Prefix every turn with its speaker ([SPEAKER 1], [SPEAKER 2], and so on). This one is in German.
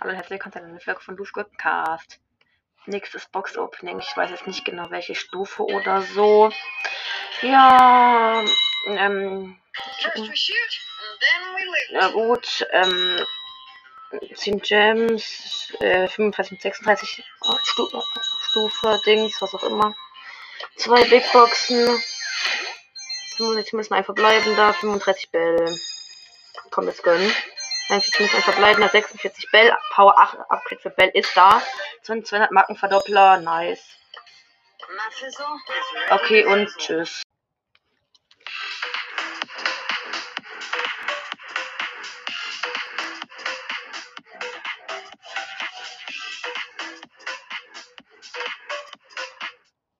[SPEAKER 1] Hallo und herzlich willkommen zu einer Folge von Cast. Nächstes Box Opening. Ich weiß jetzt nicht genau welche Stufe oder so. Ja, ähm. Na gut, ähm. 10 Gems, äh, 35 36 Stu Stufe, Dings, was auch immer. Zwei Big Boxen. 65 müssen ein verbleibender, 35 Bell. Jetzt gönnen. 41 müssen ein verbleibender, 46 Bell. Power 8 Upgrade für Bell ist da. 200 Markenverdoppler, nice. Okay, und tschüss.